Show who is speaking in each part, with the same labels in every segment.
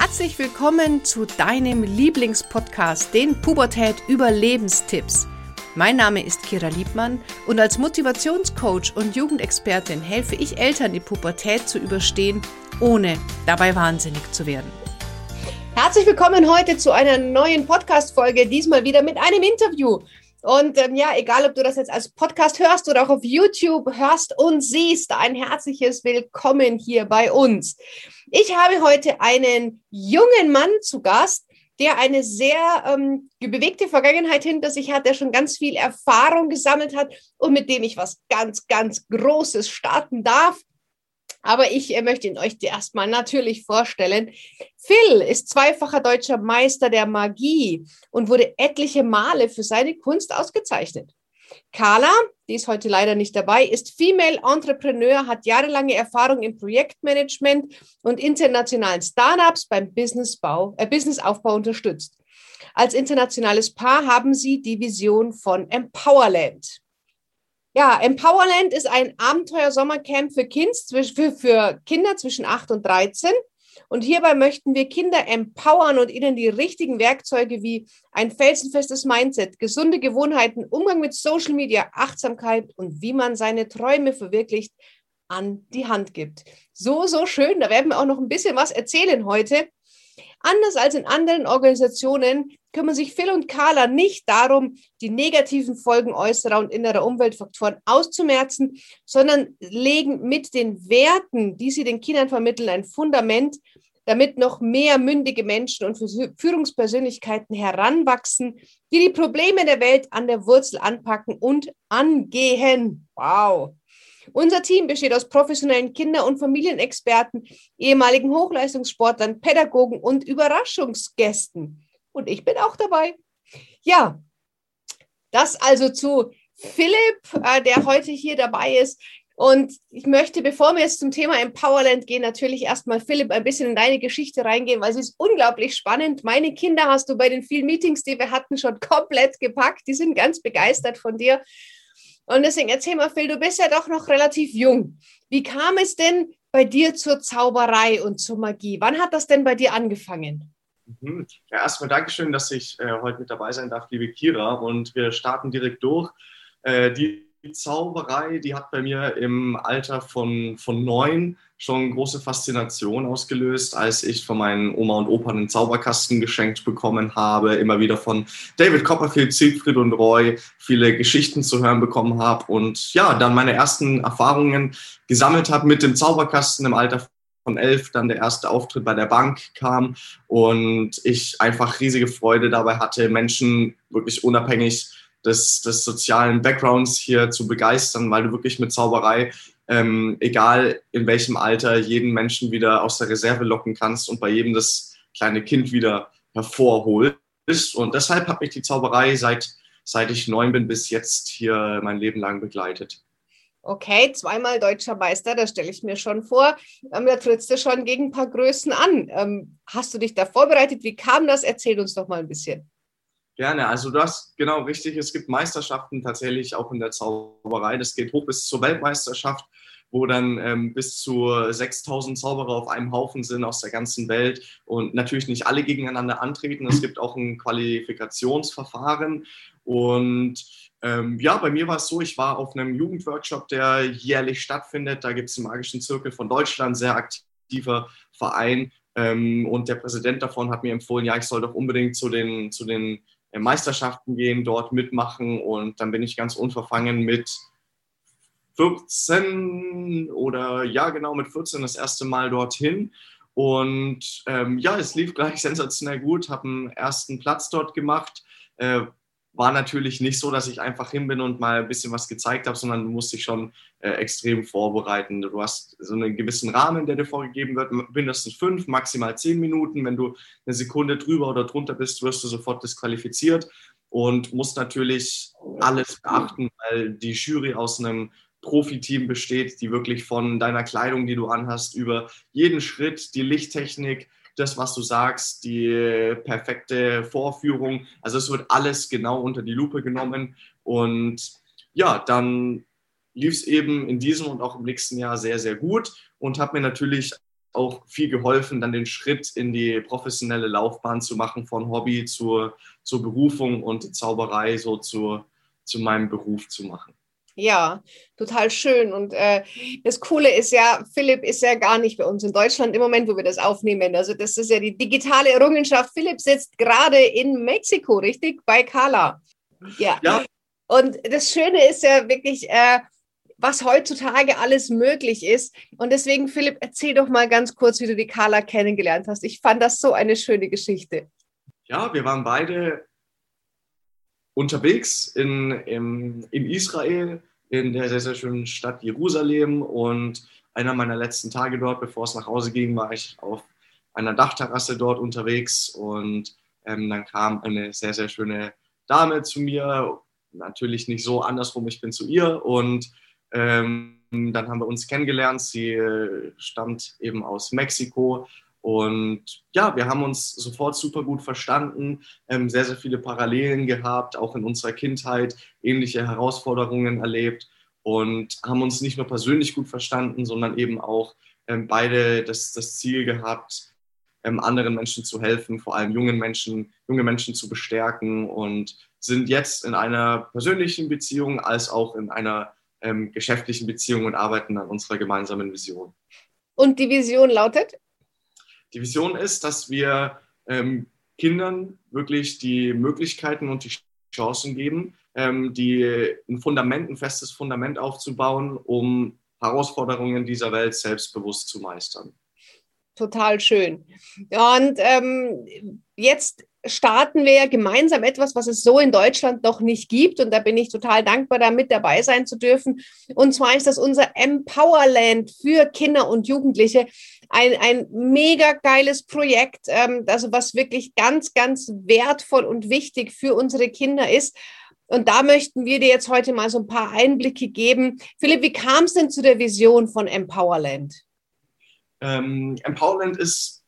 Speaker 1: Herzlich willkommen zu deinem Lieblingspodcast, den Pubertät Überlebenstipps. Mein Name ist Kira Liebmann und als Motivationscoach und Jugendexpertin helfe ich Eltern, die Pubertät zu überstehen, ohne dabei wahnsinnig zu werden. Herzlich willkommen heute zu einer neuen Podcast-Folge, diesmal wieder mit einem Interview. Und ähm, ja, egal, ob du das jetzt als Podcast hörst oder auch auf YouTube hörst und siehst, ein herzliches Willkommen hier bei uns. Ich habe heute einen jungen Mann zu Gast, der eine sehr ähm, bewegte Vergangenheit hinter sich hat, der schon ganz viel Erfahrung gesammelt hat und mit dem ich was ganz, ganz Großes starten darf. Aber ich äh, möchte ihn euch erstmal natürlich vorstellen. Phil ist zweifacher deutscher Meister der Magie und wurde etliche Male für seine Kunst ausgezeichnet. Carla, die ist heute leider nicht dabei, ist Female Entrepreneur, hat jahrelange Erfahrung im Projektmanagement und internationalen Startups beim Businessbau, äh, Businessaufbau unterstützt. Als internationales Paar haben sie die Vision von Empowerland. Ja, Empowerland ist ein Abenteuer-Sommercamp für, für, für Kinder zwischen 8 und 13. Und hierbei möchten wir Kinder empowern und ihnen die richtigen Werkzeuge wie ein felsenfestes Mindset, gesunde Gewohnheiten, Umgang mit Social Media, Achtsamkeit und wie man seine Träume verwirklicht, an die Hand gibt. So, so schön. Da werden wir auch noch ein bisschen was erzählen heute. Anders als in anderen Organisationen kümmern sich Phil und Carla nicht darum, die negativen Folgen äußerer und innerer Umweltfaktoren auszumerzen, sondern legen mit den Werten, die sie den Kindern vermitteln, ein Fundament, damit noch mehr mündige Menschen und Führungspersönlichkeiten heranwachsen, die die Probleme der Welt an der Wurzel anpacken und angehen. Wow. Unser Team besteht aus professionellen Kinder- und Familienexperten, ehemaligen Hochleistungssportlern, Pädagogen und Überraschungsgästen. Und ich bin auch dabei. Ja, das also zu Philipp, äh, der heute hier dabei ist. Und ich möchte, bevor wir jetzt zum Thema Empowerland gehen, natürlich erstmal, Philipp, ein bisschen in deine Geschichte reingehen, weil sie ist unglaublich spannend. Meine Kinder hast du bei den vielen Meetings, die wir hatten, schon komplett gepackt. Die sind ganz begeistert von dir. Und deswegen erzähl mal, Phil, du bist ja doch noch relativ jung. Wie kam es denn bei dir zur Zauberei und zur Magie? Wann hat das denn bei dir angefangen?
Speaker 2: Mhm. Ja, erstmal Dankeschön, dass ich äh, heute mit dabei sein darf, liebe Kira. Und wir starten direkt durch. Äh, die Zauberei, die hat bei mir im Alter von, von neun schon große Faszination ausgelöst, als ich von meinen Oma und Opa einen Zauberkasten geschenkt bekommen habe, immer wieder von David Copperfield, Siegfried und Roy viele Geschichten zu hören bekommen habe und ja, dann meine ersten Erfahrungen gesammelt habe mit dem Zauberkasten im Alter von elf dann der erste Auftritt bei der Bank kam und ich einfach riesige Freude dabei hatte, Menschen wirklich unabhängig des, des sozialen Backgrounds hier zu begeistern, weil du wirklich mit Zauberei, ähm, egal in welchem Alter, jeden Menschen wieder aus der Reserve locken kannst und bei jedem das kleine Kind wieder hervorholst. Und deshalb hat mich die Zauberei seit, seit ich neun bin bis jetzt hier mein Leben lang begleitet.
Speaker 1: Okay, zweimal deutscher Meister, das stelle ich mir schon vor. Ähm, da trittst du schon gegen ein paar Größen an. Ähm, hast du dich da vorbereitet? Wie kam das? Erzähl uns doch mal ein bisschen.
Speaker 2: Gerne. Also du hast genau richtig. Es gibt Meisterschaften tatsächlich auch in der Zauberei. Das geht hoch bis zur Weltmeisterschaft, wo dann ähm, bis zu 6000 Zauberer auf einem Haufen sind aus der ganzen Welt und natürlich nicht alle gegeneinander antreten. Es gibt auch ein Qualifikationsverfahren und ähm, ja, bei mir war es so, ich war auf einem Jugendworkshop, der jährlich stattfindet. Da gibt es den Magischen Zirkel von Deutschland, sehr aktiver Verein. Ähm, und der Präsident davon hat mir empfohlen, ja, ich soll doch unbedingt zu den, zu den äh, Meisterschaften gehen, dort mitmachen. Und dann bin ich ganz unverfangen mit 14 oder ja, genau mit 14 das erste Mal dorthin. Und ähm, ja, es lief gleich sensationell gut, habe einen ersten Platz dort gemacht. Äh, war natürlich nicht so, dass ich einfach hin bin und mal ein bisschen was gezeigt habe, sondern du musst dich schon äh, extrem vorbereiten. Du hast so einen gewissen Rahmen, der dir vorgegeben wird, mindestens fünf, maximal zehn Minuten. Wenn du eine Sekunde drüber oder drunter bist, wirst du sofort disqualifiziert und musst natürlich alles beachten, weil die Jury aus einem Profiteam besteht, die wirklich von deiner Kleidung, die du anhast, über jeden Schritt, die Lichttechnik, das, was du sagst, die perfekte Vorführung. Also es wird alles genau unter die Lupe genommen. Und ja, dann lief es eben in diesem und auch im nächsten Jahr sehr, sehr gut und habe mir natürlich auch viel geholfen, dann den Schritt in die professionelle Laufbahn zu machen, von Hobby zur, zur Berufung und Zauberei so zu, zu meinem Beruf zu machen.
Speaker 1: Ja, total schön. Und äh, das Coole ist ja, Philipp ist ja gar nicht bei uns in Deutschland im Moment, wo wir das aufnehmen. Also das ist ja die digitale Errungenschaft. Philipp sitzt gerade in Mexiko, richtig? Bei Carla. Ja. ja. Und das Schöne ist ja wirklich, äh, was heutzutage alles möglich ist. Und deswegen, Philipp, erzähl doch mal ganz kurz, wie du die Carla kennengelernt hast. Ich fand das so eine schöne Geschichte.
Speaker 2: Ja, wir waren beide unterwegs in, in, in Israel, in der sehr, sehr schönen Stadt Jerusalem. Und einer meiner letzten Tage dort, bevor es nach Hause ging, war ich auf einer Dachterrasse dort unterwegs. Und ähm, dann kam eine sehr, sehr schöne Dame zu mir. Natürlich nicht so andersrum, ich bin zu ihr. Und ähm, dann haben wir uns kennengelernt. Sie äh, stammt eben aus Mexiko. Und ja, wir haben uns sofort super gut verstanden, ähm, sehr, sehr viele Parallelen gehabt, auch in unserer Kindheit ähnliche Herausforderungen erlebt und haben uns nicht nur persönlich gut verstanden, sondern eben auch ähm, beide das, das Ziel gehabt, ähm, anderen Menschen zu helfen, vor allem jungen Menschen, junge Menschen zu bestärken und sind jetzt in einer persönlichen Beziehung als auch in einer ähm, geschäftlichen Beziehungen und arbeiten an unserer gemeinsamen Vision.
Speaker 1: Und die Vision lautet?
Speaker 2: Die Vision ist, dass wir ähm, Kindern wirklich die Möglichkeiten und die Chancen geben, ähm, die ein Fundament, ein festes Fundament aufzubauen, um Herausforderungen dieser Welt selbstbewusst zu meistern.
Speaker 1: Total schön. Und ähm, jetzt starten wir gemeinsam etwas, was es so in Deutschland noch nicht gibt. Und da bin ich total dankbar, da mit dabei sein zu dürfen. Und zwar ist das unser Empowerland für Kinder und Jugendliche. Ein, ein mega geiles Projekt, ähm, also was wirklich ganz, ganz wertvoll und wichtig für unsere Kinder ist. Und da möchten wir dir jetzt heute mal so ein paar Einblicke geben. Philipp, wie kam es denn zu der Vision von Empowerland?
Speaker 2: Ähm, Empowerland ist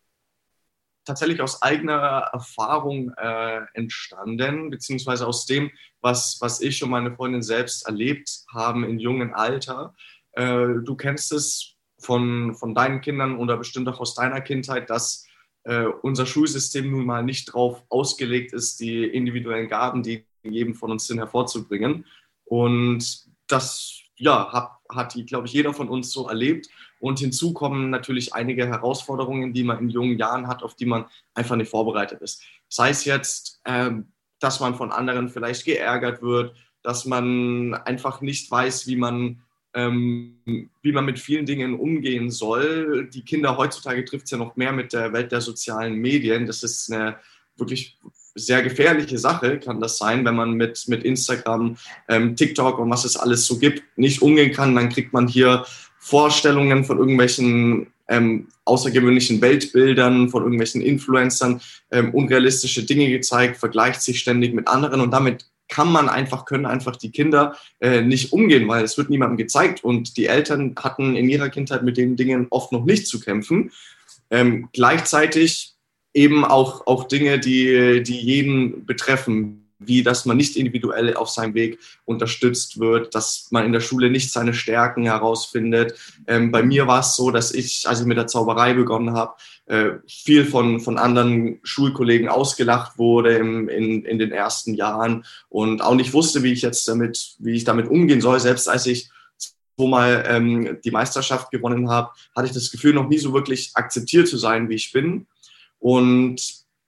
Speaker 2: tatsächlich aus eigener Erfahrung äh, entstanden, beziehungsweise aus dem, was, was ich und meine Freundin selbst erlebt haben in jungen Alter. Äh, du kennst es von, von deinen Kindern oder bestimmt auch aus deiner Kindheit, dass äh, unser Schulsystem nun mal nicht darauf ausgelegt ist, die individuellen Gaben, die in jedem von uns sind, hervorzubringen. Und das ja, hat, hat glaube ich, jeder von uns so erlebt. Und hinzu kommen natürlich einige Herausforderungen, die man in jungen Jahren hat, auf die man einfach nicht vorbereitet ist. Sei es jetzt, ähm, dass man von anderen vielleicht geärgert wird, dass man einfach nicht weiß, wie man, ähm, wie man mit vielen Dingen umgehen soll. Die Kinder heutzutage trifft es ja noch mehr mit der Welt der sozialen Medien. Das ist eine wirklich sehr gefährliche Sache kann das sein, wenn man mit, mit Instagram, ähm, TikTok und was es alles so gibt, nicht umgehen kann. Dann kriegt man hier Vorstellungen von irgendwelchen ähm, außergewöhnlichen Weltbildern, von irgendwelchen Influencern, ähm, unrealistische Dinge gezeigt, vergleicht sich ständig mit anderen und damit kann man einfach, können einfach die Kinder äh, nicht umgehen, weil es wird niemandem gezeigt und die Eltern hatten in ihrer Kindheit mit den Dingen oft noch nicht zu kämpfen. Ähm, gleichzeitig eben auch, auch Dinge, die, die jeden betreffen, wie dass man nicht individuell auf seinem Weg unterstützt wird, dass man in der Schule nicht seine Stärken herausfindet. Ähm, bei mir war es so, dass ich, als ich mit der Zauberei begonnen habe, äh, viel von, von anderen Schulkollegen ausgelacht wurde im, in, in den ersten Jahren und auch nicht wusste, wie ich jetzt damit, wie ich damit umgehen soll. Selbst als ich wo mal ähm, die Meisterschaft gewonnen habe, hatte ich das Gefühl, noch nie so wirklich akzeptiert zu sein, wie ich bin. Und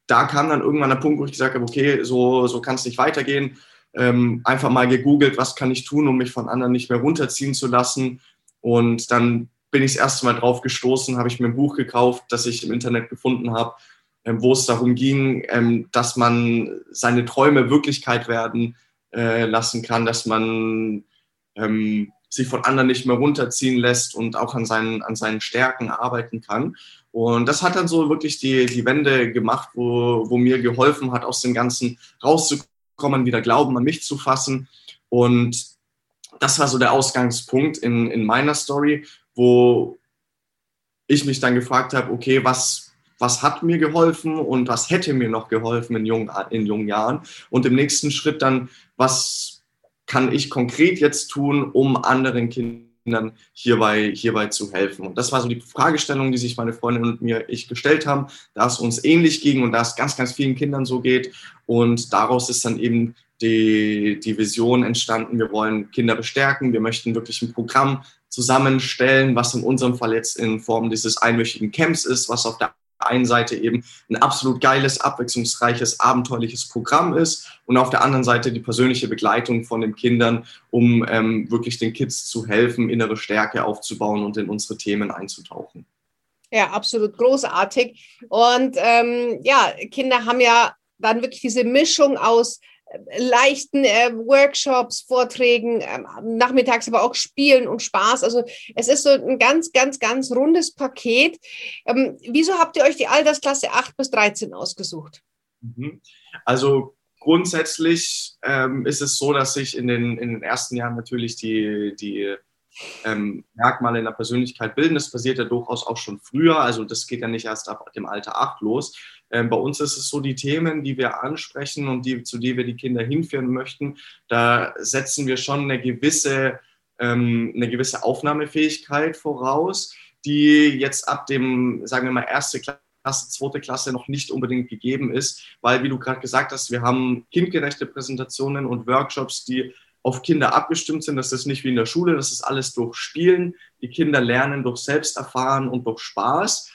Speaker 2: da kam dann irgendwann der Punkt, wo ich gesagt habe, okay, so, so kann es nicht weitergehen. Ähm, einfach mal gegoogelt, was kann ich tun, um mich von anderen nicht mehr runterziehen zu lassen. Und dann bin ich das erste Mal drauf gestoßen, habe ich mir ein Buch gekauft, das ich im Internet gefunden habe, ähm, wo es darum ging, ähm, dass man seine Träume Wirklichkeit werden äh, lassen kann, dass man ähm, sich von anderen nicht mehr runterziehen lässt und auch an seinen, an seinen Stärken arbeiten kann. Und das hat dann so wirklich die, die Wende gemacht, wo, wo mir geholfen hat, aus dem Ganzen rauszukommen, wieder Glauben an mich zu fassen. Und das war so der Ausgangspunkt in, in meiner Story, wo ich mich dann gefragt habe, okay, was, was hat mir geholfen und was hätte mir noch geholfen in jungen, in jungen Jahren? Und im nächsten Schritt dann, was kann ich konkret jetzt tun, um anderen Kindern Kindern hierbei, hierbei zu helfen. Und das war so die Fragestellung, die sich meine Freundin und mir ich gestellt haben, da es uns ähnlich ging und da es ganz, ganz vielen Kindern so geht. Und daraus ist dann eben die, die Vision entstanden, wir wollen Kinder bestärken, wir möchten wirklich ein Programm zusammenstellen, was in unserem Fall jetzt in Form dieses einwöchigen Camps ist, was auf der einen Seite eben ein absolut geiles, abwechslungsreiches, abenteuerliches Programm ist und auf der anderen Seite die persönliche Begleitung von den Kindern, um ähm, wirklich den Kids zu helfen, innere Stärke aufzubauen und in unsere Themen einzutauchen.
Speaker 1: Ja, absolut großartig. Und ähm, ja, Kinder haben ja dann wirklich diese Mischung aus leichten äh, Workshops, Vorträgen, äh, nachmittags aber auch Spielen und Spaß. Also es ist so ein ganz, ganz, ganz rundes Paket. Ähm, wieso habt ihr euch die Altersklasse 8 bis 13 ausgesucht?
Speaker 2: Mhm. Also grundsätzlich ähm, ist es so, dass sich in den, in den ersten Jahren natürlich die, die ähm, Merkmale in der Persönlichkeit bilden. Das passiert ja durchaus auch schon früher. Also das geht ja nicht erst ab dem Alter 8 los. Ähm, bei uns ist es so, die Themen, die wir ansprechen und die, zu denen wir die Kinder hinführen möchten, da setzen wir schon eine gewisse, ähm, eine gewisse Aufnahmefähigkeit voraus, die jetzt ab dem, sagen wir mal, erste Klasse, zweite Klasse noch nicht unbedingt gegeben ist, weil, wie du gerade gesagt hast, wir haben kindgerechte Präsentationen und Workshops, die auf Kinder abgestimmt sind. Das ist nicht wie in der Schule, das ist alles durch Spielen. Die Kinder lernen durch Selbsterfahren und durch Spaß.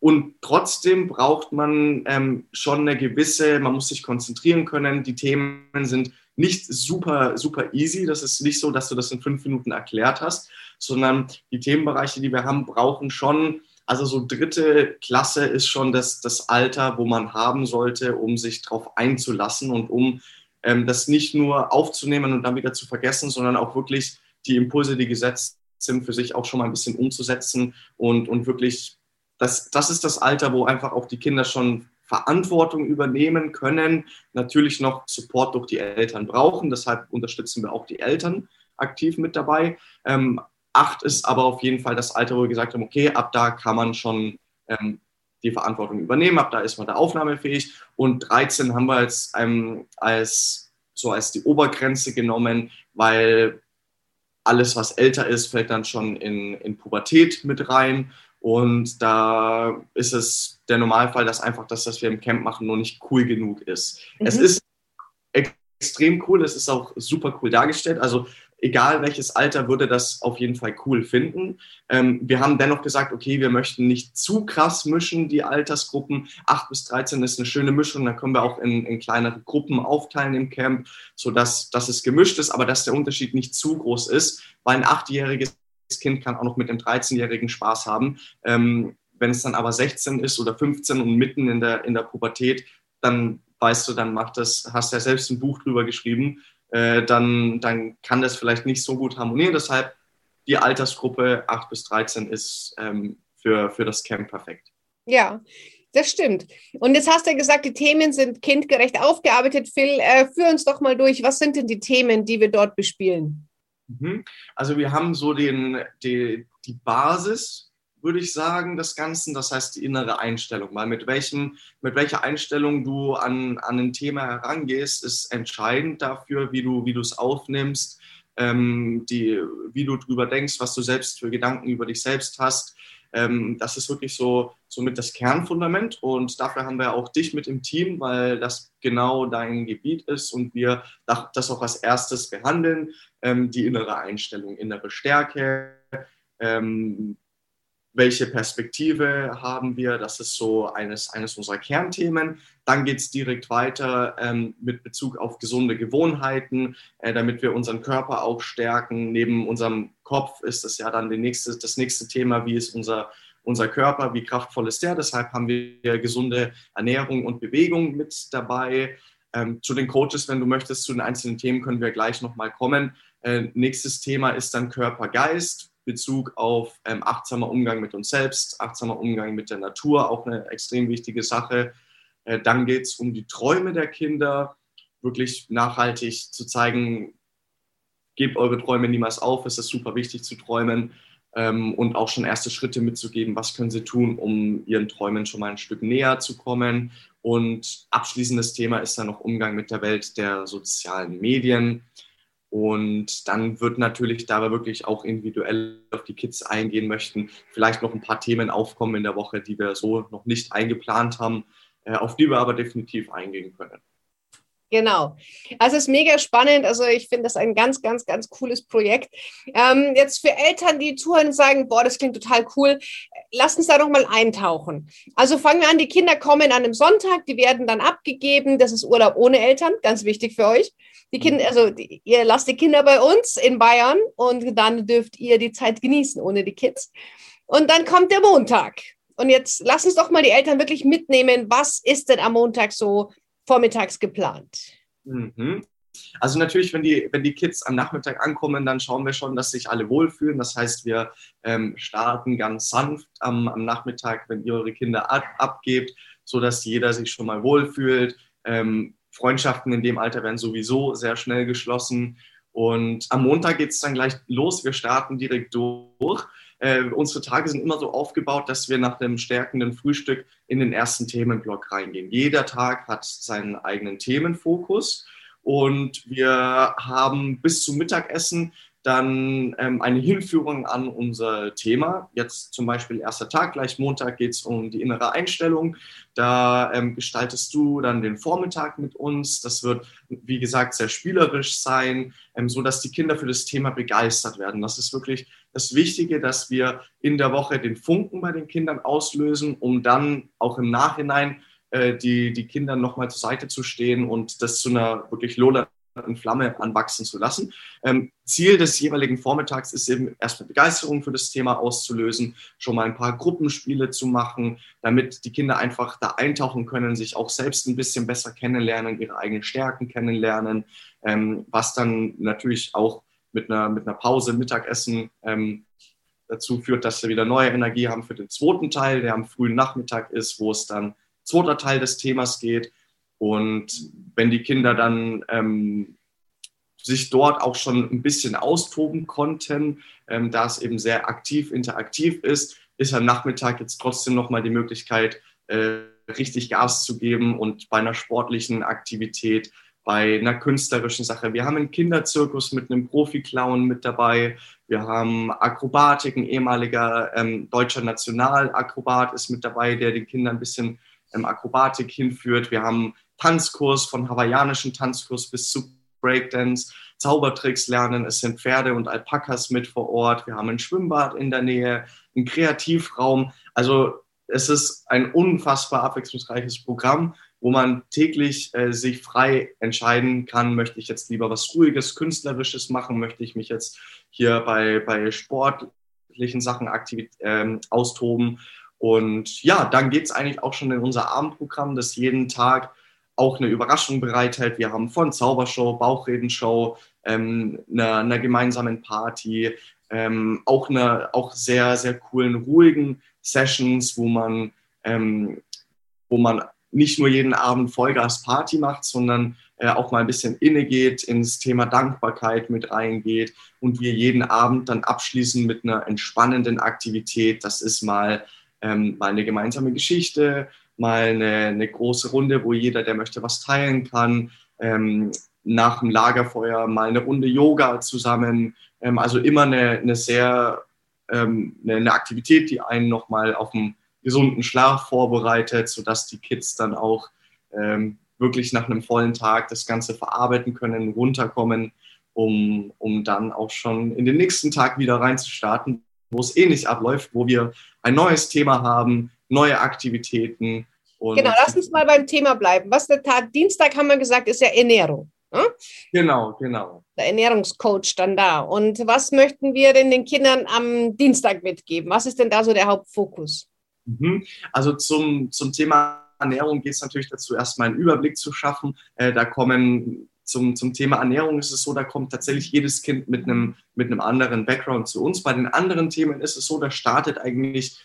Speaker 2: Und trotzdem braucht man ähm, schon eine gewisse, man muss sich konzentrieren können. Die Themen sind nicht super, super easy. Das ist nicht so, dass du das in fünf Minuten erklärt hast, sondern die Themenbereiche, die wir haben, brauchen schon, also so dritte Klasse ist schon das, das Alter, wo man haben sollte, um sich darauf einzulassen und um ähm, das nicht nur aufzunehmen und dann wieder zu vergessen, sondern auch wirklich die Impulse, die gesetzt sind, für sich auch schon mal ein bisschen umzusetzen und, und wirklich, das, das ist das Alter, wo einfach auch die Kinder schon Verantwortung übernehmen können, natürlich noch Support durch die Eltern brauchen. Deshalb unterstützen wir auch die Eltern aktiv mit dabei. Ähm, acht ist aber auf jeden Fall das Alter, wo wir gesagt haben, okay, ab da kann man schon ähm, die Verantwortung übernehmen. Ab da ist man da aufnahmefähig. Und 13 haben wir jetzt ähm, als, so als die Obergrenze genommen, weil alles, was älter ist, fällt dann schon in, in Pubertät mit rein. Und da ist es der Normalfall, dass einfach das, was wir im Camp machen, nur nicht cool genug ist. Mhm. Es ist extrem cool, es ist auch super cool dargestellt. Also egal welches Alter, würde das auf jeden Fall cool finden. Ähm, wir haben dennoch gesagt, okay, wir möchten nicht zu krass mischen, die Altersgruppen. 8 bis 13 ist eine schöne Mischung, da können wir auch in, in kleinere Gruppen aufteilen im Camp, sodass dass es gemischt ist, aber dass der Unterschied nicht zu groß ist, weil ein achtjähriges Kind kann auch noch mit einem 13-Jährigen Spaß haben. Ähm, wenn es dann aber 16 ist oder 15 und mitten in der, in der Pubertät, dann weißt du, dann macht das, hast ja selbst ein Buch drüber geschrieben, äh, dann, dann kann das vielleicht nicht so gut harmonieren. Deshalb die Altersgruppe 8 bis 13 ist ähm, für, für das Camp perfekt.
Speaker 1: Ja, das stimmt. Und jetzt hast du gesagt, die Themen sind kindgerecht aufgearbeitet. Phil, äh, führ uns doch mal durch. Was sind denn die Themen, die wir dort bespielen?
Speaker 2: Mhm. Also wir haben so den, die, die Basis würde ich sagen, des Ganzen. Das heißt, die innere Einstellung. Weil mit, welchem, mit welcher Einstellung du an, an ein Thema herangehst, ist entscheidend dafür, wie du, wie es aufnimmst, ähm, die, wie du drüber denkst, was du selbst für Gedanken über dich selbst hast. Ähm, das ist wirklich so somit das Kernfundament und dafür haben wir auch dich mit im Team, weil das genau dein Gebiet ist und wir das auch als erstes behandeln. Ähm, die innere Einstellung, innere Stärke, ähm, welche Perspektive haben wir. Das ist so eines, eines unserer Kernthemen. Dann geht es direkt weiter ähm, mit Bezug auf gesunde Gewohnheiten, äh, damit wir unseren Körper auch stärken. Neben unserem Kopf ist das ja dann nächste, das nächste Thema, wie ist unser, unser Körper, wie kraftvoll ist der. Deshalb haben wir gesunde Ernährung und Bewegung mit dabei. Ähm, zu den Coaches, wenn du möchtest, zu den einzelnen Themen können wir gleich nochmal kommen. Äh, nächstes Thema ist dann Körper-Geist Bezug auf ähm, achtsamer Umgang mit uns selbst, achtsamer Umgang mit der Natur, auch eine extrem wichtige Sache. Äh, dann geht es um die Träume der Kinder, wirklich nachhaltig zu zeigen, gebt eure Träume niemals auf, es ist super wichtig zu träumen ähm, und auch schon erste Schritte mitzugeben, was können sie tun, um ihren Träumen schon mal ein Stück näher zu kommen. Und abschließendes Thema ist dann noch Umgang mit der Welt der sozialen Medien Und dann wird natürlich da wir wirklich auch individuell auf die Kids eingehen möchten, vielleicht noch ein paar Themen aufkommen in der Woche, die wir so noch nicht eingeplant haben, äh, auf die wir aber definitiv eingehen können.
Speaker 1: Genau. Also es ist mega spannend. Also ich finde das ein ganz, ganz, ganz cooles Projekt. Ähm, jetzt für Eltern, die zuhören und sagen, boah, das klingt total cool, lass uns da doch mal eintauchen. Also fangen wir an, die Kinder kommen an einem Sonntag, die werden dann abgegeben. Das ist Urlaub ohne Eltern, ganz wichtig für euch. Die Kinder, also die, ihr lasst die Kinder bei uns in Bayern und dann dürft ihr die Zeit genießen ohne die Kids. Und dann kommt der Montag. Und jetzt lass uns doch mal die Eltern wirklich mitnehmen. Was ist denn am Montag so vormittags geplant?
Speaker 2: Mhm. Also natürlich, wenn die, wenn die Kids am Nachmittag ankommen, dann schauen wir schon, dass sich alle wohlfühlen. Das heißt, wir ähm, starten ganz sanft am, am, Nachmittag, wenn ihr eure Kinder ab, abgebt, sodass jeder sich schon mal wohlfühlt. Ähm, Freundschaften in dem Alter werden sowieso sehr schnell geschlossen. Und am Montag geht es dann gleich los. Wir starten direkt durch. Äh, unsere Tage sind immer so aufgebaut, dass wir nach dem stärkenden Frühstück in den ersten Themenblock reingehen. Jeder Tag hat seinen eigenen Themenfokus und wir haben bis zum Mittagessen dann ähm, eine Hinführung an unser Thema. Jetzt zum Beispiel erster Tag, gleich Montag geht es um die innere Einstellung. Da ähm, gestaltest du dann den Vormittag mit uns. Das wird, wie gesagt, sehr spielerisch sein, ähm, so die Kinder für das Thema begeistert werden. Das ist wirklich das Wichtige, dass wir in der Woche den Funken bei den Kindern auslösen, um dann auch im Nachhinein äh, die, die Kinder nochmal zur Seite zu stehen und das zu einer wirklich lola in Flamme anwachsen zu lassen. Ähm, Ziel des jeweiligen Vormittags ist eben erstmal Begeisterung für das Thema auszulösen, schon mal ein paar Gruppenspiele zu machen, damit die Kinder einfach da eintauchen können, sich auch selbst ein bisschen besser kennenlernen, ihre eigenen Stärken kennenlernen, ähm, was dann natürlich auch mit einer, mit einer Pause, Mittagessen ähm, dazu führt, dass wir wieder neue Energie haben für den zweiten Teil, der am frühen Nachmittag ist, wo es dann zweiter Teil des Themas geht. Und wenn die Kinder dann ähm, sich dort auch schon ein bisschen austoben konnten, ähm, da es eben sehr aktiv, interaktiv ist, ist am Nachmittag jetzt trotzdem nochmal die Möglichkeit, äh, richtig Gas zu geben und bei einer sportlichen Aktivität, bei einer künstlerischen Sache. Wir haben einen Kinderzirkus mit einem Profi-Clown mit dabei. Wir haben Akrobatik, ein ehemaliger ähm, deutscher Nationalakrobat ist mit dabei, der den Kindern ein bisschen ähm, Akrobatik hinführt. Wir haben Tanzkurs, von hawaiianischen Tanzkurs bis zu Breakdance, Zaubertricks lernen. Es sind Pferde und Alpakas mit vor Ort. Wir haben ein Schwimmbad in der Nähe, einen Kreativraum. Also es ist ein unfassbar abwechslungsreiches Programm, wo man täglich äh, sich frei entscheiden kann, möchte ich jetzt lieber was Ruhiges, Künstlerisches machen, möchte ich mich jetzt hier bei, bei sportlichen Sachen aktiv, äh, austoben. Und ja, dann geht es eigentlich auch schon in unser Abendprogramm, das jeden Tag auch eine Überraschung bereithält. Wir haben von Zaubershow, Bauchredenshow, ähm, einer, einer gemeinsamen Party, ähm, auch eine auch sehr, sehr coolen, ruhigen Sessions, wo man, ähm, wo man nicht nur jeden Abend Vollgas Party macht, sondern äh, auch mal ein bisschen inne geht, ins Thema Dankbarkeit mit reingeht und wir jeden Abend dann abschließen mit einer entspannenden Aktivität. Das ist mal, ähm, mal eine gemeinsame Geschichte, mal eine, eine, große Runde, wo jeder, der möchte, was teilen kann. Ähm, nach dem Lagerfeuer mal eine Runde Yoga zusammen. Ähm, also immer eine, eine sehr ähm, eine, Aktivität, die einen nochmal auf einen gesunden Schlaf vorbereitet, sodass die Kids dann auch ähm, wirklich nach einem vollen Tag das Ganze verarbeiten können, runterkommen, um, um dann auch schon in den nächsten Tag wieder reinzustarten, wo es ähnlich abläuft, wo wir ein neues Thema haben, neue Aktivitäten.
Speaker 1: genau, lass uns mal beim Thema bleiben. Was der Tag Dienstag haben wir gesagt, ist ja Ernährung.
Speaker 2: Ne? Genau, genau.
Speaker 1: Der Ernährungscoach dann da. Und was möchten wir denn den Kindern am Dienstag mitgeben? Was ist denn da so der Hauptfokus?
Speaker 2: Mhm. Also zum, zum Thema Ernährung geht es natürlich dazu, erstmal einen Überblick zu schaffen. Äh, da kommen zum, zum Thema Ernährung ist es so, da kommt tatsächlich jedes Kind mit einem, mit einem anderen Background zu uns. Bei den anderen Themen ist es so, da startet eigentlich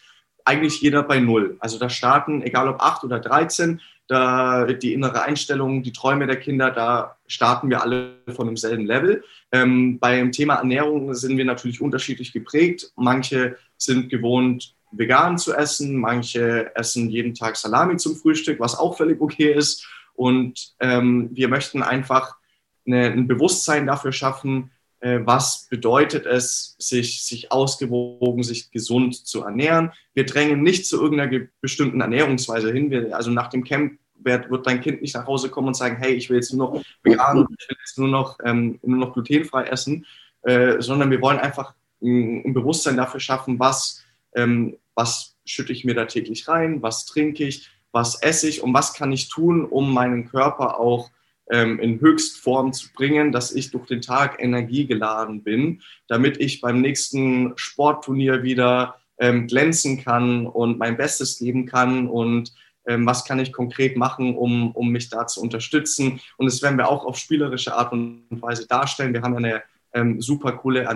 Speaker 2: eigentlich jeder bei Null. Also da starten, egal ob 8 oder 13, da die innere Einstellung, die Träume der Kinder, da starten wir alle von demselben Level. Ähm, beim Thema Ernährung sind wir natürlich unterschiedlich geprägt. Manche sind gewohnt, vegan zu essen, manche essen jeden Tag Salami zum Frühstück, was auch völlig okay ist. Und ähm, wir möchten einfach eine, ein Bewusstsein dafür schaffen, äh, was bedeutet es, sich, sich ausgewogen, sich gesund zu ernähren. Wir drängen nicht zu irgendeiner bestimmten Ernährungsweise hin. Wir, also nach dem Camp wird, wird, dein Kind nicht nach Hause kommen und sagen, hey, ich will jetzt nur noch vegan ich will jetzt nur noch, ähm, nur noch glutenfrei essen, äh, sondern wir wollen einfach ein, ein Bewusstsein dafür schaffen, was, ähm, was schütte ich mir da täglich rein, was trinke ich, was esse ich und was kann ich tun, um meinen Körper auch ähm, in Höchstform zu bringen, dass ich durch den Tag energiegeladen bin, damit ich beim nächsten Sportturnier wieder ähm, glänzen kann und mein Bestes geben kann und ähm, was kann ich konkret machen, um, um mich da zu unterstützen. Und das werden wir auch auf spielerische Art und Weise darstellen. Wir haben eine ähm, super coole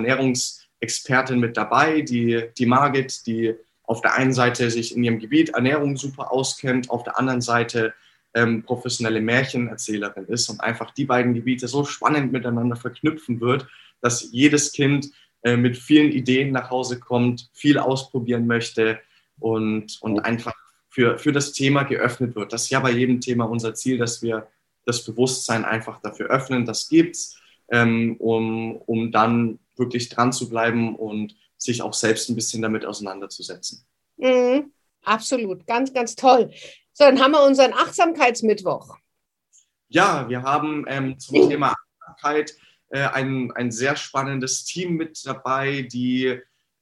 Speaker 2: Ernährungsexpertin mit dabei, die, die Margit, die auf der einen Seite sich in ihrem Gebiet Ernährung super auskennt, auf der anderen Seite ähm, professionelle Märchenerzählerin ist und einfach die beiden Gebiete so spannend miteinander verknüpfen wird, dass jedes Kind äh, mit vielen Ideen nach Hause kommt, viel ausprobieren möchte und, und einfach für, für das Thema geöffnet wird. Das ist ja bei jedem Thema unser Ziel, dass wir das Bewusstsein einfach dafür öffnen, das gibt's, ähm, um, um dann wirklich dran zu bleiben und sich auch selbst ein bisschen damit auseinanderzusetzen.
Speaker 1: Mhm, absolut, ganz, ganz toll. So, dann haben wir unseren Achtsamkeitsmittwoch.
Speaker 2: Ja, wir haben ähm, zum Thema Achtsamkeit äh, ein, ein sehr spannendes Team mit dabei, die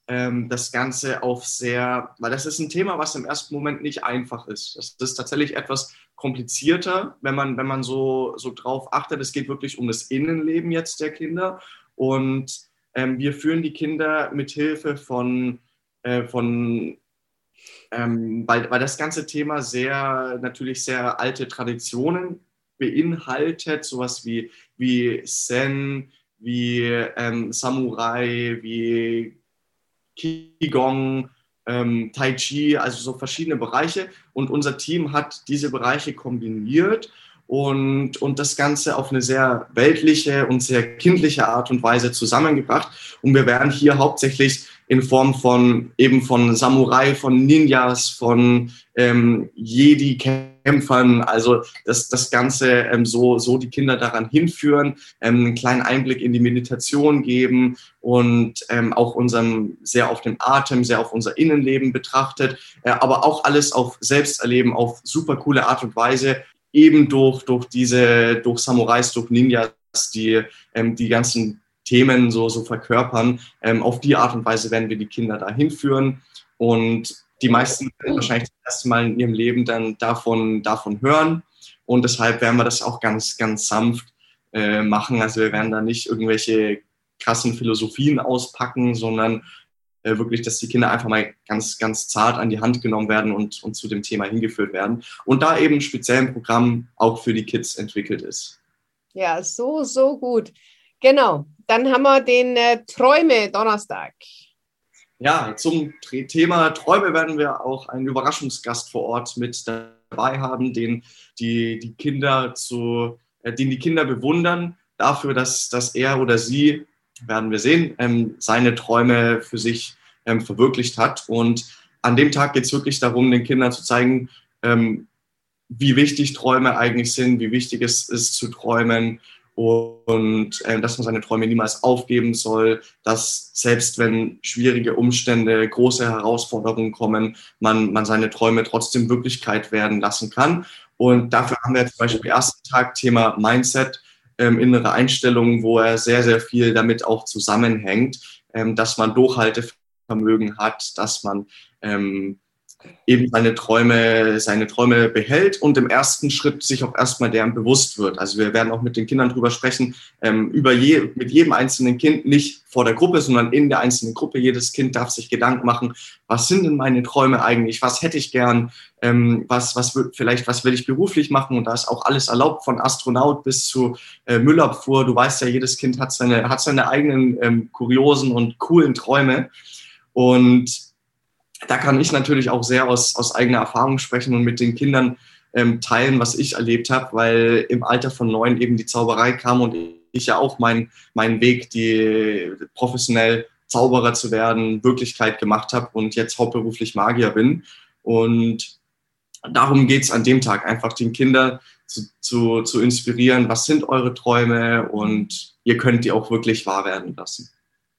Speaker 2: ähm, das Ganze auf sehr, weil das ist ein Thema, was im ersten Moment nicht einfach ist. Das ist tatsächlich etwas komplizierter, wenn man, wenn man so, so drauf achtet. Es geht wirklich um das Innenleben jetzt der Kinder. Und ähm, wir führen die Kinder mit Hilfe von, äh, von ähm, weil, weil das ganze Thema sehr, natürlich sehr alte Traditionen beinhaltet, sowas wie, wie Zen, wie ähm, Samurai, wie Qigong, ähm, Tai Chi, also so verschiedene Bereiche. Und unser Team hat diese Bereiche kombiniert und, und das Ganze auf eine sehr weltliche und sehr kindliche Art und Weise zusammengebracht. Und wir werden hier hauptsächlich in Form von eben von Samurai, von Ninjas, von ähm, Jedi-Kämpfern, also das, das Ganze ähm, so, so die Kinder daran hinführen, ähm, einen kleinen Einblick in die Meditation geben und ähm, auch unserem sehr auf den Atem, sehr auf unser Innenleben betrachtet, äh, aber auch alles auf Selbsterleben, auf super coole Art und Weise, eben durch, durch diese, durch Samurais, durch Ninjas, die ähm, die ganzen Themen so, so verkörpern. Ähm, auf die Art und Weise werden wir die Kinder dahin führen. Und die meisten werden wahrscheinlich das erste Mal in ihrem Leben dann davon, davon hören. Und deshalb werden wir das auch ganz, ganz sanft äh, machen. Also wir werden da nicht irgendwelche krassen Philosophien auspacken, sondern äh, wirklich, dass die Kinder einfach mal ganz, ganz zart an die Hand genommen werden und, und zu dem Thema hingeführt werden. Und da eben speziell ein Programm auch für die Kids entwickelt ist.
Speaker 1: Ja, so, so gut. Genau. Dann haben wir den äh, Träume Donnerstag.
Speaker 2: Ja, zum Thema Träume werden wir auch einen Überraschungsgast vor Ort mit dabei haben, den die, die Kinder zu, äh, den die Kinder bewundern dafür, dass, dass er oder sie, werden wir sehen, ähm, seine Träume für sich ähm, verwirklicht hat. Und an dem Tag geht es wirklich darum, den Kindern zu zeigen, ähm, wie wichtig Träume eigentlich sind, wie wichtig es ist zu träumen und äh, dass man seine Träume niemals aufgeben soll, dass selbst wenn schwierige Umstände, große Herausforderungen kommen, man, man seine Träume trotzdem Wirklichkeit werden lassen kann. Und dafür haben wir zum Beispiel ersten Tag Thema Mindset, ähm, innere Einstellungen, wo er sehr, sehr viel damit auch zusammenhängt, ähm, dass man Durchhaltevermögen hat, dass man ähm, eben seine Träume, seine Träume behält und im ersten Schritt sich auch erstmal deren bewusst wird. Also wir werden auch mit den Kindern drüber sprechen, ähm, über je, mit jedem einzelnen Kind, nicht vor der Gruppe, sondern in der einzelnen Gruppe. Jedes Kind darf sich Gedanken machen, was sind denn meine Träume eigentlich, was hätte ich gern, ähm, was, was vielleicht, was will ich beruflich machen und da ist auch alles erlaubt, von Astronaut bis zu äh, Müllabfuhr. Du weißt ja, jedes Kind hat seine, hat seine eigenen ähm, kuriosen und coolen Träume und da kann ich natürlich auch sehr aus, aus eigener Erfahrung sprechen und mit den Kindern ähm, teilen, was ich erlebt habe, weil im Alter von neun eben die Zauberei kam und ich ja auch meinen mein Weg, die professionell Zauberer zu werden, Wirklichkeit gemacht habe und jetzt hauptberuflich Magier bin. Und darum geht es an dem Tag, einfach den Kindern zu, zu, zu inspirieren, was sind eure Träume und ihr könnt die auch wirklich wahr werden lassen.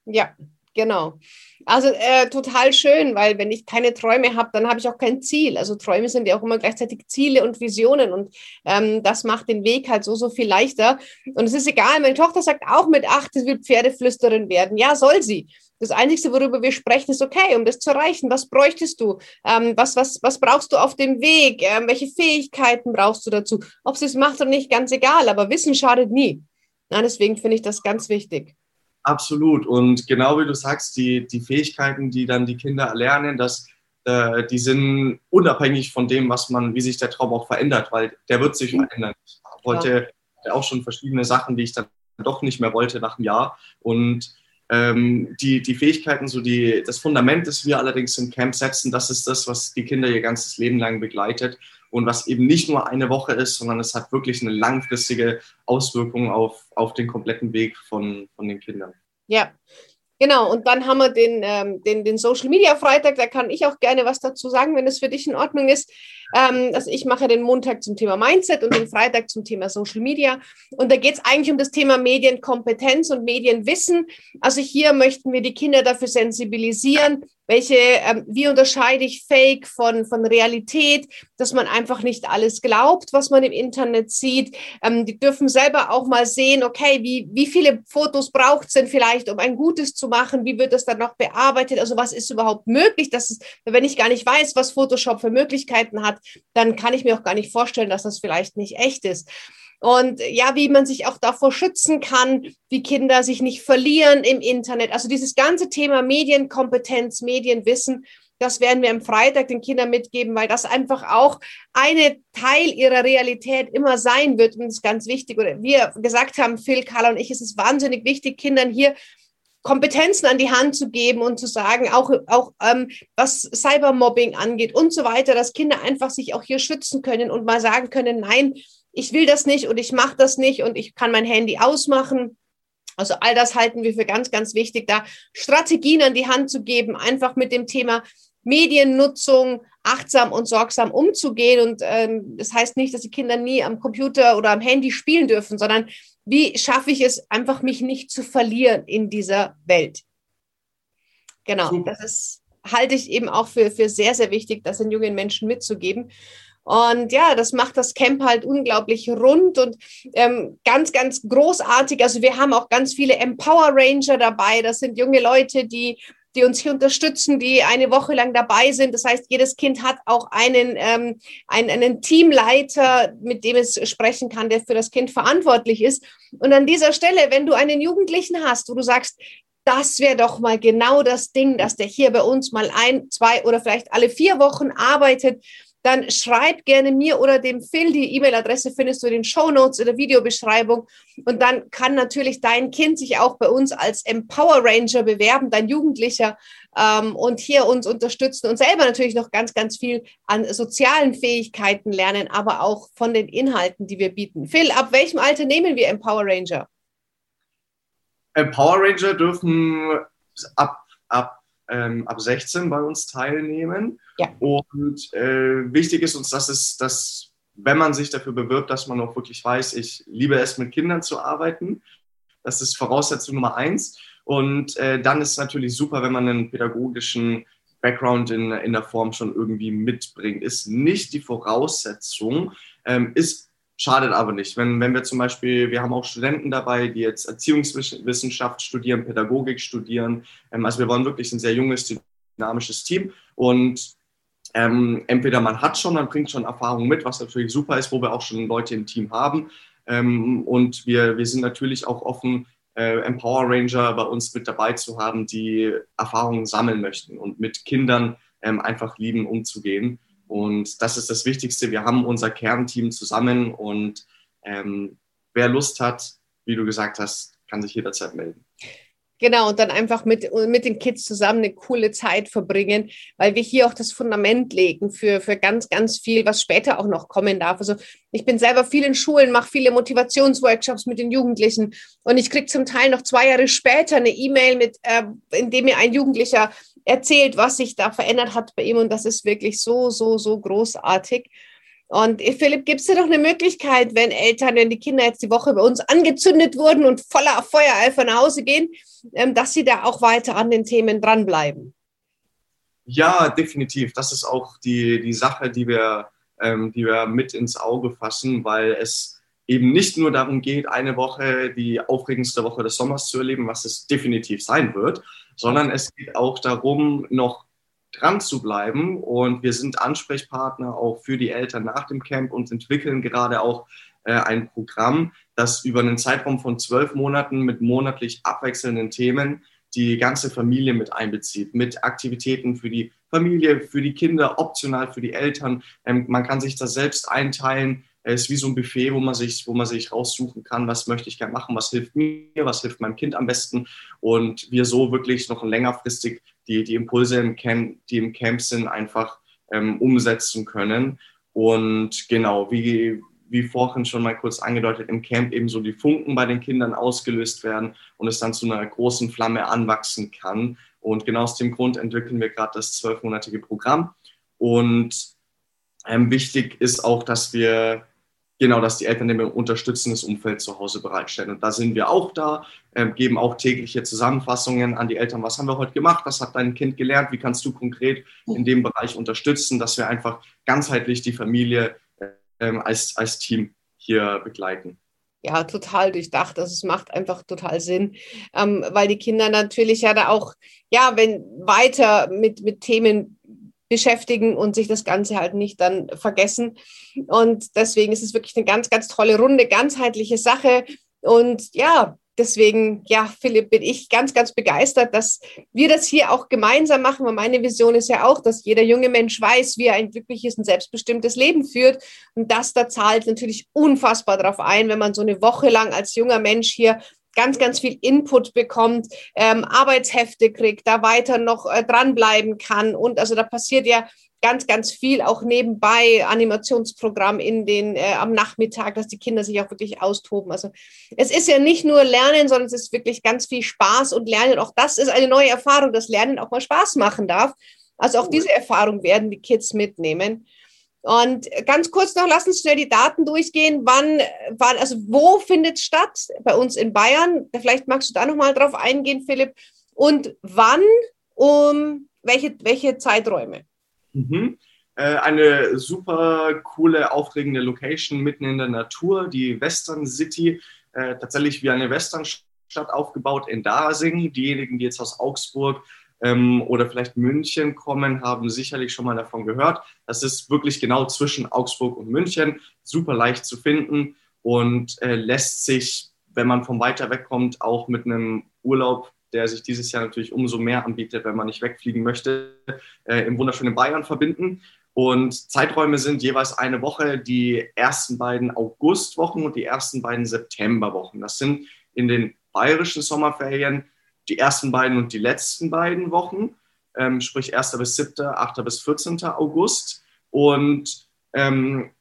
Speaker 1: Ja, genau. Also äh, total schön, weil wenn ich keine Träume habe, dann habe ich auch kein Ziel. Also Träume sind ja auch immer gleichzeitig Ziele und Visionen und ähm, das macht den Weg halt so, so viel leichter. Und es ist egal, meine Tochter sagt auch mit acht, sie will Pferdeflüsterin werden. Ja, soll sie. Das Einzige, worüber wir sprechen, ist, okay, um das zu erreichen, was bräuchtest du? Ähm, was, was, was brauchst du auf dem Weg? Ähm, welche Fähigkeiten brauchst du dazu? Ob sie es macht oder nicht, ganz egal, aber Wissen schadet nie. Na, deswegen finde ich das ganz wichtig.
Speaker 2: Absolut. Und genau wie du sagst, die, die Fähigkeiten, die dann die Kinder erlernen, dass äh, die sind unabhängig von dem, was man, wie sich der Traum auch verändert, weil der wird sich verändern. Ich wollte ja. auch schon verschiedene Sachen, die ich dann doch nicht mehr wollte nach einem Jahr. Und ähm, die, die Fähigkeiten, so die, das Fundament, das wir allerdings im Camp setzen, das ist das, was die Kinder ihr ganzes Leben lang begleitet und was eben nicht nur eine Woche ist, sondern es hat wirklich eine langfristige Auswirkung auf, auf den kompletten Weg von, von den Kindern.
Speaker 1: Ja, Genau, und dann haben wir den, ähm, den, den Social Media Freitag, da kann ich auch gerne was dazu sagen, wenn es für dich in Ordnung ist. Ähm, also ich mache den Montag zum Thema Mindset und den Freitag zum Thema Social Media. Und da geht es eigentlich um das Thema Medienkompetenz und Medienwissen. Also hier möchten wir die Kinder dafür sensibilisieren, welche, ähm, wie unterscheide ich Fake von, von Realität, dass man einfach nicht alles glaubt, was man im Internet sieht. Ähm, die dürfen selber auch mal sehen, okay, wie, wie viele Fotos braucht es denn vielleicht, um ein gutes zu machen? Wie wird das dann noch bearbeitet? Also was ist überhaupt möglich? Das ist, wenn ich gar nicht weiß, was Photoshop für Möglichkeiten hat, dann kann ich mir auch gar nicht vorstellen, dass das vielleicht nicht echt ist. Und ja, wie man sich auch davor schützen kann, wie Kinder sich nicht verlieren im Internet. Also dieses ganze Thema Medienkompetenz, Medienwissen, das werden wir am Freitag den Kindern mitgeben, weil das einfach auch eine Teil ihrer Realität immer sein wird. Und das ist ganz wichtig. Oder wir gesagt haben, Phil, Carla und ich, ist es wahnsinnig wichtig, Kindern hier Kompetenzen an die Hand zu geben und zu sagen, auch, auch ähm, was Cybermobbing angeht und so weiter, dass Kinder einfach sich auch hier schützen können und mal sagen können, nein, ich will das nicht und ich mache das nicht und ich kann mein Handy ausmachen. Also all das halten wir für ganz, ganz wichtig, da Strategien an die Hand zu geben, einfach mit dem Thema Mediennutzung achtsam und sorgsam umzugehen. Und ähm, das heißt nicht, dass die Kinder nie am Computer oder am Handy spielen dürfen, sondern wie schaffe ich es, einfach mich nicht zu verlieren in dieser Welt. Genau, das ist, halte ich eben auch für, für sehr, sehr wichtig, das den jungen Menschen mitzugeben. Und ja, das macht das Camp halt unglaublich rund und ähm, ganz, ganz großartig. Also wir haben auch ganz viele Empower Ranger dabei. Das sind junge Leute, die die uns hier unterstützen, die eine Woche lang dabei sind. Das heißt, jedes Kind hat auch einen, ähm, einen, einen Teamleiter, mit dem es sprechen kann, der für das Kind verantwortlich ist. Und an dieser Stelle, wenn du einen Jugendlichen hast, wo du sagst, das wäre doch mal genau das Ding, dass der hier bei uns mal ein, zwei oder vielleicht alle vier Wochen arbeitet dann schreib gerne mir oder dem Phil. Die E-Mail-Adresse findest du in den Show Notes in der Videobeschreibung. Und dann kann natürlich dein Kind sich auch bei uns als Empower Ranger bewerben, dein Jugendlicher, ähm, und hier uns unterstützen und selber natürlich noch ganz, ganz viel an sozialen Fähigkeiten lernen, aber auch von den Inhalten, die wir bieten. Phil, ab welchem Alter nehmen wir Empower Ranger?
Speaker 2: Empower Ranger dürfen ab, ab ähm, ab 16 bei uns teilnehmen. Ja. Und äh, wichtig ist uns, dass es, dass, wenn man sich dafür bewirbt, dass man auch wirklich weiß, ich liebe es, mit Kindern zu arbeiten. Das ist Voraussetzung Nummer eins. Und äh, dann ist es natürlich super, wenn man einen pädagogischen Background in, in der Form schon irgendwie mitbringt. Ist nicht die Voraussetzung, ähm, ist Schadet aber nicht. Wenn, wenn wir zum Beispiel, wir haben auch Studenten dabei, die jetzt Erziehungswissenschaft studieren, Pädagogik studieren. Ähm, also wir wollen wirklich ein sehr junges, dynamisches Team. Und ähm, entweder man hat schon, man bringt schon Erfahrung mit, was natürlich super ist, wo wir auch schon Leute im Team haben. Ähm, und wir, wir sind natürlich auch offen, äh, Empower Ranger bei uns mit dabei zu haben, die Erfahrungen sammeln möchten und mit Kindern ähm, einfach lieben umzugehen. Und das ist das Wichtigste. Wir haben unser Kernteam zusammen und ähm, wer Lust hat, wie du gesagt hast, kann sich jederzeit melden.
Speaker 1: Genau, und dann einfach mit, mit den Kids zusammen eine coole Zeit verbringen, weil wir hier auch das Fundament legen für, für ganz, ganz viel, was später auch noch kommen darf. Also ich bin selber viel in Schulen, mache viele Motivationsworkshops mit den Jugendlichen und ich kriege zum Teil noch zwei Jahre später eine E-Mail, äh, in dem mir ein Jugendlicher erzählt, was sich da verändert hat bei ihm und das ist wirklich so, so, so großartig. Und äh, Philipp, gibt es da doch eine Möglichkeit, wenn Eltern, wenn die Kinder jetzt die Woche bei uns angezündet wurden und voller Feuereifer nach Hause gehen, ähm, dass sie da auch weiter an den Themen dranbleiben?
Speaker 2: Ja, definitiv. Das ist auch die, die Sache, die wir, ähm, die wir mit ins Auge fassen, weil es eben nicht nur darum geht, eine Woche, die aufregendste Woche des Sommers zu erleben, was es definitiv sein wird, sondern es geht auch darum, noch dran zu bleiben. Und wir sind Ansprechpartner auch für die Eltern nach dem Camp und entwickeln gerade auch äh, ein Programm, das über einen Zeitraum von zwölf Monaten mit monatlich abwechselnden Themen die ganze Familie mit einbezieht, mit Aktivitäten für die Familie, für die Kinder, optional für die Eltern. Ähm, man kann sich das selbst einteilen. Es ist wie so ein Buffet, wo man sich, wo man sich raussuchen kann, was möchte ich gerne machen, was hilft mir, was hilft meinem Kind am besten. Und wir so wirklich noch längerfristig die, die Impulse im Camp, die im Camp sind, einfach ähm, umsetzen können. Und genau, wie, wie vorhin schon mal kurz angedeutet, im Camp eben so die Funken bei den Kindern ausgelöst werden und es dann zu einer großen Flamme anwachsen kann. Und genau aus dem Grund entwickeln wir gerade das zwölfmonatige Programm. Und ähm, wichtig ist auch, dass wir genau, dass die Eltern ein unterstützendes Umfeld zu Hause bereitstellen. Und da sind wir auch da, äh, geben auch tägliche Zusammenfassungen an die Eltern. Was haben wir heute gemacht? Was hat dein Kind gelernt? Wie kannst du konkret in dem Bereich unterstützen, dass wir einfach ganzheitlich die Familie ähm, als, als Team hier begleiten?
Speaker 1: ja, total durchdacht. Also es macht einfach total Sinn, ähm, weil die Kinder natürlich ja da auch, ja, wenn weiter mit, mit Themen beschäftigen und sich das Ganze halt nicht dann vergessen. Und deswegen ist es wirklich eine ganz, ganz tolle Runde, ganzheitliche Sache. Und ja, deswegen, ja, Philipp, bin ich ganz, ganz begeistert, dass wir das hier auch gemeinsam machen. Und meine Vision ist ja auch, dass jeder junge Mensch weiß, wie er ein glückliches und selbstbestimmtes Leben führt. Und das da zahlt natürlich unfassbar darauf ein, wenn man so eine Woche lang als junger Mensch hier ganz, ganz viel Input bekommt, ähm, Arbeitshefte kriegt, da weiter noch äh, dranbleiben kann. Und also da passiert ja ganz, ganz viel auch nebenbei, Animationsprogramm in den, äh, am Nachmittag, dass die Kinder sich auch wirklich austoben. Also es ist ja nicht nur Lernen, sondern es ist wirklich ganz viel Spaß und Lernen. Auch das ist eine neue Erfahrung, dass Lernen auch mal Spaß machen darf. Also auch diese Erfahrung werden die Kids mitnehmen. Und ganz kurz noch, lass uns schnell die Daten durchgehen. Wann, wann also wo findet es statt? Bei uns in Bayern. Vielleicht magst du da nochmal drauf eingehen, Philipp. Und wann, um welche, welche Zeiträume?
Speaker 2: Mhm. Äh, eine super coole, aufregende Location mitten in der Natur, die Western City. Äh, tatsächlich wie eine Westernstadt aufgebaut in Dasing. Diejenigen, die jetzt aus Augsburg ähm, oder vielleicht München kommen, haben sicherlich schon mal davon gehört. Das ist wirklich genau zwischen Augsburg und München, super leicht zu finden und äh, lässt sich, wenn man von weiter weg kommt, auch mit einem Urlaub, der sich dieses Jahr natürlich umso mehr anbietet, wenn man nicht wegfliegen möchte, äh, im wunderschönen Bayern verbinden. Und Zeiträume sind jeweils eine Woche, die ersten beiden Augustwochen und die ersten beiden Septemberwochen. Das sind in den bayerischen Sommerferien die ersten beiden und die letzten beiden Wochen, ähm, sprich 1. bis 7., 8. bis 14. August. Und ähm,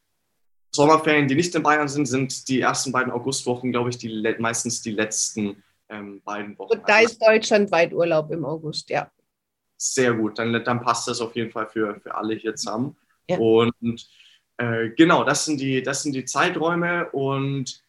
Speaker 2: Sommerferien, die nicht in Bayern sind, sind die ersten beiden Augustwochen, glaube ich, die, meistens die letzten ähm, beiden Wochen.
Speaker 1: Und da ist deutschlandweit Urlaub im August, ja.
Speaker 2: Sehr gut, dann, dann passt das auf jeden Fall für, für alle hier zusammen. Ja. Und äh, genau, das sind, die, das sind die Zeiträume. Und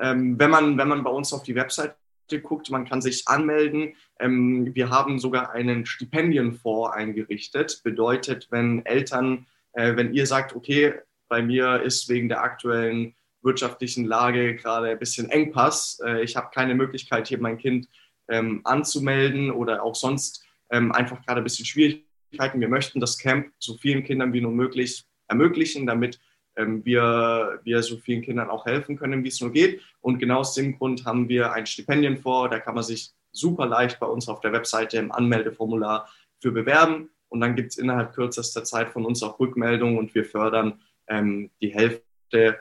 Speaker 2: ähm, wenn, man, wenn man bei uns auf die Website guckt, man kann sich anmelden. Ähm, wir haben sogar einen Stipendienfonds eingerichtet. Bedeutet, wenn Eltern, äh, wenn ihr sagt, okay, bei mir ist wegen der aktuellen wirtschaftlichen Lage gerade ein bisschen Engpass, äh, ich habe keine Möglichkeit, hier mein Kind ähm, anzumelden oder auch sonst ähm, einfach gerade ein bisschen Schwierigkeiten. Wir möchten das Camp so vielen Kindern wie nur möglich ermöglichen, damit wir, wir so vielen Kindern auch helfen können, wie es nur geht. Und genau aus dem Grund haben wir ein Stipendien vor. Da kann man sich super leicht bei uns auf der Webseite im Anmeldeformular für bewerben. Und dann gibt es innerhalb kürzester Zeit von uns auch Rückmeldungen und wir fördern ähm, die Hälfte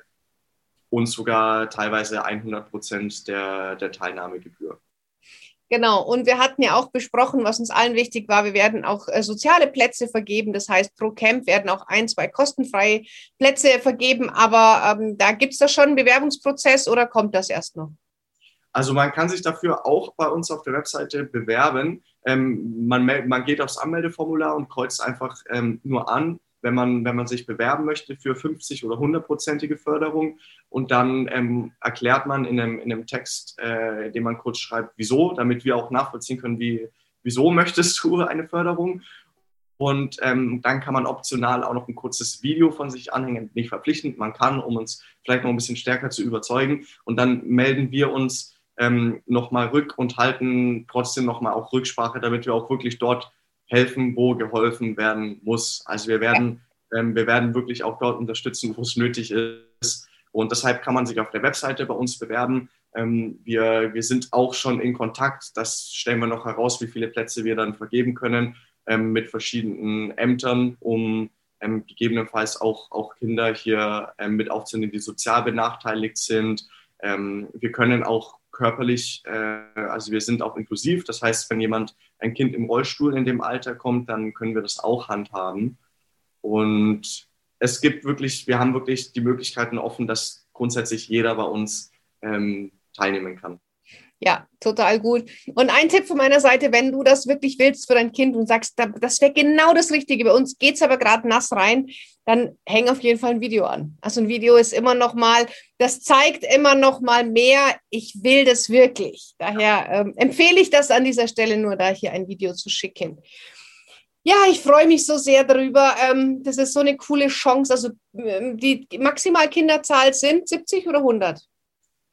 Speaker 2: und sogar teilweise 100 Prozent der, der Teilnahmegebühr.
Speaker 1: Genau, und wir hatten ja auch besprochen, was uns allen wichtig war, wir werden auch äh, soziale Plätze vergeben. Das heißt, pro Camp werden auch ein, zwei kostenfreie Plätze vergeben. Aber ähm, da gibt es da schon einen Bewerbungsprozess oder kommt das erst noch?
Speaker 2: Also man kann sich dafür auch bei uns auf der Webseite bewerben. Ähm, man, man geht aufs Anmeldeformular und kreuzt einfach ähm, nur an, wenn man, wenn man sich bewerben möchte für 50 oder 100-prozentige Förderung. Und dann ähm, erklärt man in einem, in einem Text, äh, den man kurz schreibt, wieso, damit wir auch nachvollziehen können, wie, wieso möchtest du eine Förderung. Und ähm, dann kann man optional auch noch ein kurzes Video von sich anhängen, nicht verpflichtend, man kann, um uns vielleicht noch ein bisschen stärker zu überzeugen. Und dann melden wir uns ähm, nochmal rück und halten trotzdem nochmal auch Rücksprache, damit wir auch wirklich dort helfen, wo geholfen werden muss. Also wir werden, ähm, wir werden wirklich auch dort unterstützen, wo es nötig ist. Und deshalb kann man sich auf der Webseite bei uns bewerben. Ähm, wir, wir sind auch schon in Kontakt. Das stellen wir noch heraus, wie viele Plätze wir dann vergeben können ähm, mit verschiedenen Ämtern, um ähm, gegebenenfalls auch, auch Kinder hier ähm, mit aufzunehmen, die sozial benachteiligt sind. Ähm, wir können auch körperlich, äh, also wir sind auch inklusiv. Das heißt, wenn jemand, ein Kind im Rollstuhl in dem Alter kommt, dann können wir das auch handhaben. Und es gibt wirklich, wir haben wirklich die Möglichkeiten offen, dass grundsätzlich jeder bei uns ähm, teilnehmen kann.
Speaker 1: Ja, total gut. Und ein Tipp von meiner Seite, wenn du das wirklich willst für dein Kind und sagst, das wäre genau das Richtige, bei uns geht es aber gerade nass rein, dann häng auf jeden Fall ein Video an. Also ein Video ist immer noch mal, das zeigt immer noch mal mehr, ich will das wirklich. Daher ähm, empfehle ich das an dieser Stelle nur, da hier ein Video zu schicken. Ja, ich freue mich so sehr darüber. Ähm, das ist so eine coole Chance. Also ähm, die Maximalkinderzahl sind 70 oder 100?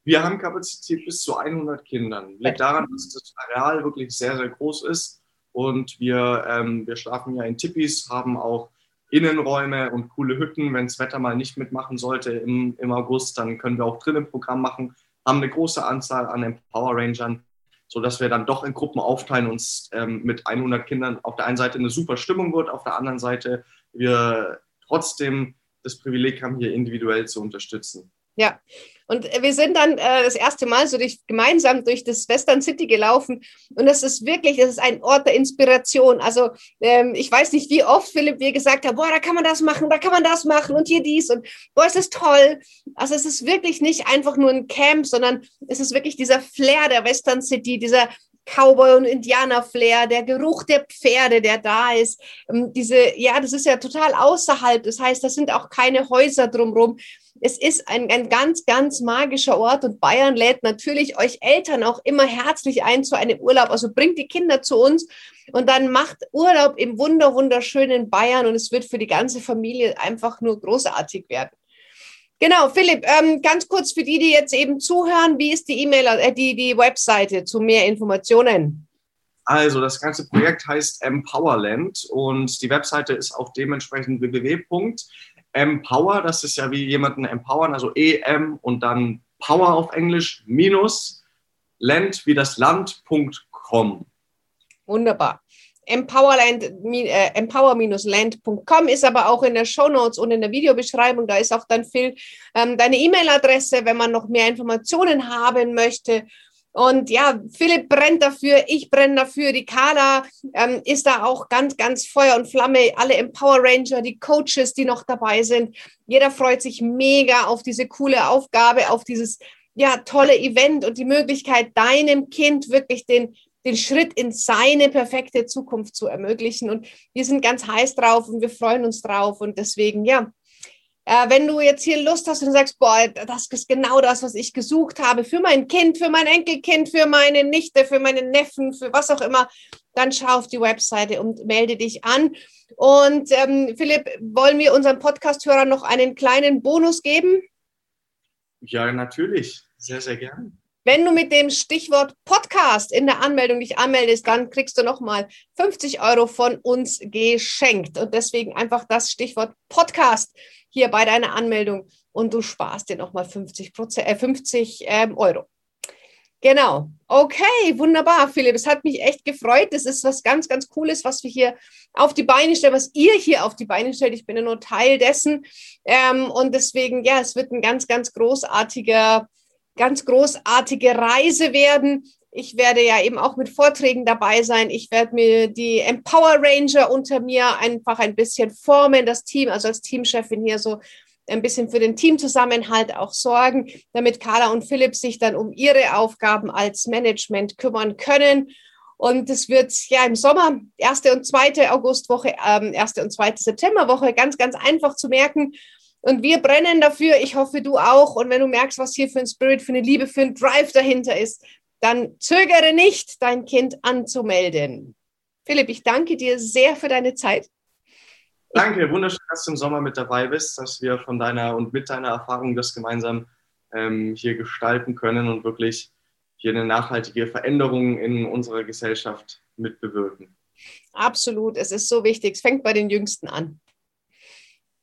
Speaker 2: Wir haben Kapazität bis zu 100 Kindern. Liegt daran, dass das Areal wirklich sehr, sehr groß ist. Und wir, ähm, wir schlafen ja in Tippis, haben auch Innenräume und coole Hütten. Wenn das Wetter mal nicht mitmachen sollte im, im August, dann können wir auch drinnen Programm machen. Haben eine große Anzahl an Empower Rangern, sodass wir dann doch in Gruppen aufteilen und ähm, mit 100 Kindern auf der einen Seite eine super Stimmung wird, auf der anderen Seite wir trotzdem das Privileg haben, hier individuell zu unterstützen.
Speaker 1: Ja, und wir sind dann äh, das erste Mal so durch, gemeinsam durch das Western City gelaufen. Und das ist wirklich, das ist ein Ort der Inspiration. Also ähm, ich weiß nicht, wie oft Philipp mir gesagt hat, boah, da kann man das machen, da kann man das machen und hier dies und boah, ist das toll. Also es ist wirklich nicht einfach nur ein Camp, sondern es ist wirklich dieser Flair der Western City, dieser Cowboy- und Indianer-Flair, der Geruch der Pferde, der da ist. Ähm, diese, ja, das ist ja total außerhalb. Das heißt, das sind auch keine Häuser drumherum es ist ein, ein ganz, ganz magischer Ort und Bayern lädt natürlich euch Eltern auch immer herzlich ein zu einem Urlaub. Also bringt die Kinder zu uns und dann macht Urlaub im wunder, wunderschönen Bayern und es wird für die ganze Familie einfach nur großartig werden. Genau, Philipp, ähm, ganz kurz für die, die jetzt eben zuhören, wie ist die E-Mail, äh, die, die Webseite zu mehr Informationen?
Speaker 2: Also, das ganze Projekt heißt Empowerland und die Webseite ist auch dementsprechend www Empower, das ist ja wie jemanden empowern, also EM und dann Power auf Englisch minus Land wie das Land.com.
Speaker 1: Wunderbar. Empowerland, äh, empower-land.com ist aber auch in der Show Notes und in der Videobeschreibung. Da ist auch dann Phil ähm, deine E-Mail-Adresse, wenn man noch mehr Informationen haben möchte. Und ja, Philipp brennt dafür, ich brenne dafür, die Carla ähm, ist da auch ganz, ganz Feuer und Flamme, alle Empower Ranger, die Coaches, die noch dabei sind. Jeder freut sich mega auf diese coole Aufgabe, auf dieses ja, tolle Event und die Möglichkeit, deinem Kind wirklich den, den Schritt in seine perfekte Zukunft zu ermöglichen. Und wir sind ganz heiß drauf und wir freuen uns drauf. Und deswegen, ja, äh, wenn du jetzt hier Lust hast und sagst, boah, das ist genau das, was ich gesucht habe für mein Kind, für mein Enkelkind, für meine Nichte, für meinen Neffen, für was auch immer, dann schau auf die Webseite und melde dich an. Und ähm, Philipp, wollen wir unseren Podcast-Hörern noch einen kleinen Bonus geben?
Speaker 2: Ja, natürlich. Sehr, sehr gern.
Speaker 1: Wenn du mit dem Stichwort Podcast in der Anmeldung dich anmeldest, dann kriegst du nochmal 50 Euro von uns geschenkt. Und deswegen einfach das Stichwort Podcast hier bei deiner Anmeldung und du sparst dir nochmal 50, äh, 50 ähm, Euro. Genau. Okay, wunderbar, Philipp. Es hat mich echt gefreut. Das ist was ganz, ganz Cooles, was wir hier auf die Beine stellen, was ihr hier auf die Beine stellt. Ich bin ja nur Teil dessen. Ähm, und deswegen, ja, es wird ein ganz, ganz großartiger, ganz großartige Reise werden. Ich werde ja eben auch mit Vorträgen dabei sein. Ich werde mir die Empower Ranger unter mir einfach ein bisschen formen, das Team, also als Teamchefin hier so ein bisschen für den Teamzusammenhalt auch sorgen, damit Carla und Philipp sich dann um ihre Aufgaben als Management kümmern können. Und es wird ja im Sommer, erste und zweite Augustwoche, ähm, erste und zweite Septemberwoche, ganz, ganz einfach zu merken. Und wir brennen dafür. Ich hoffe, du auch. Und wenn du merkst, was hier für ein Spirit, für eine Liebe, für ein Drive dahinter ist, dann zögere nicht, dein Kind anzumelden. Philipp, ich danke dir sehr für deine Zeit.
Speaker 2: Danke, wunderschön, dass du im Sommer mit dabei bist, dass wir von deiner und mit deiner Erfahrung das gemeinsam ähm, hier gestalten können und wirklich hier eine nachhaltige Veränderung in unserer Gesellschaft mitbewirken.
Speaker 1: Absolut, es ist so wichtig. Es fängt bei den Jüngsten an.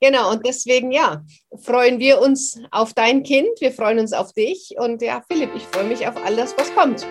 Speaker 1: Genau, und deswegen, ja, freuen wir uns auf dein Kind, wir freuen uns auf dich und ja, Philipp, ich freue mich auf alles, was kommt.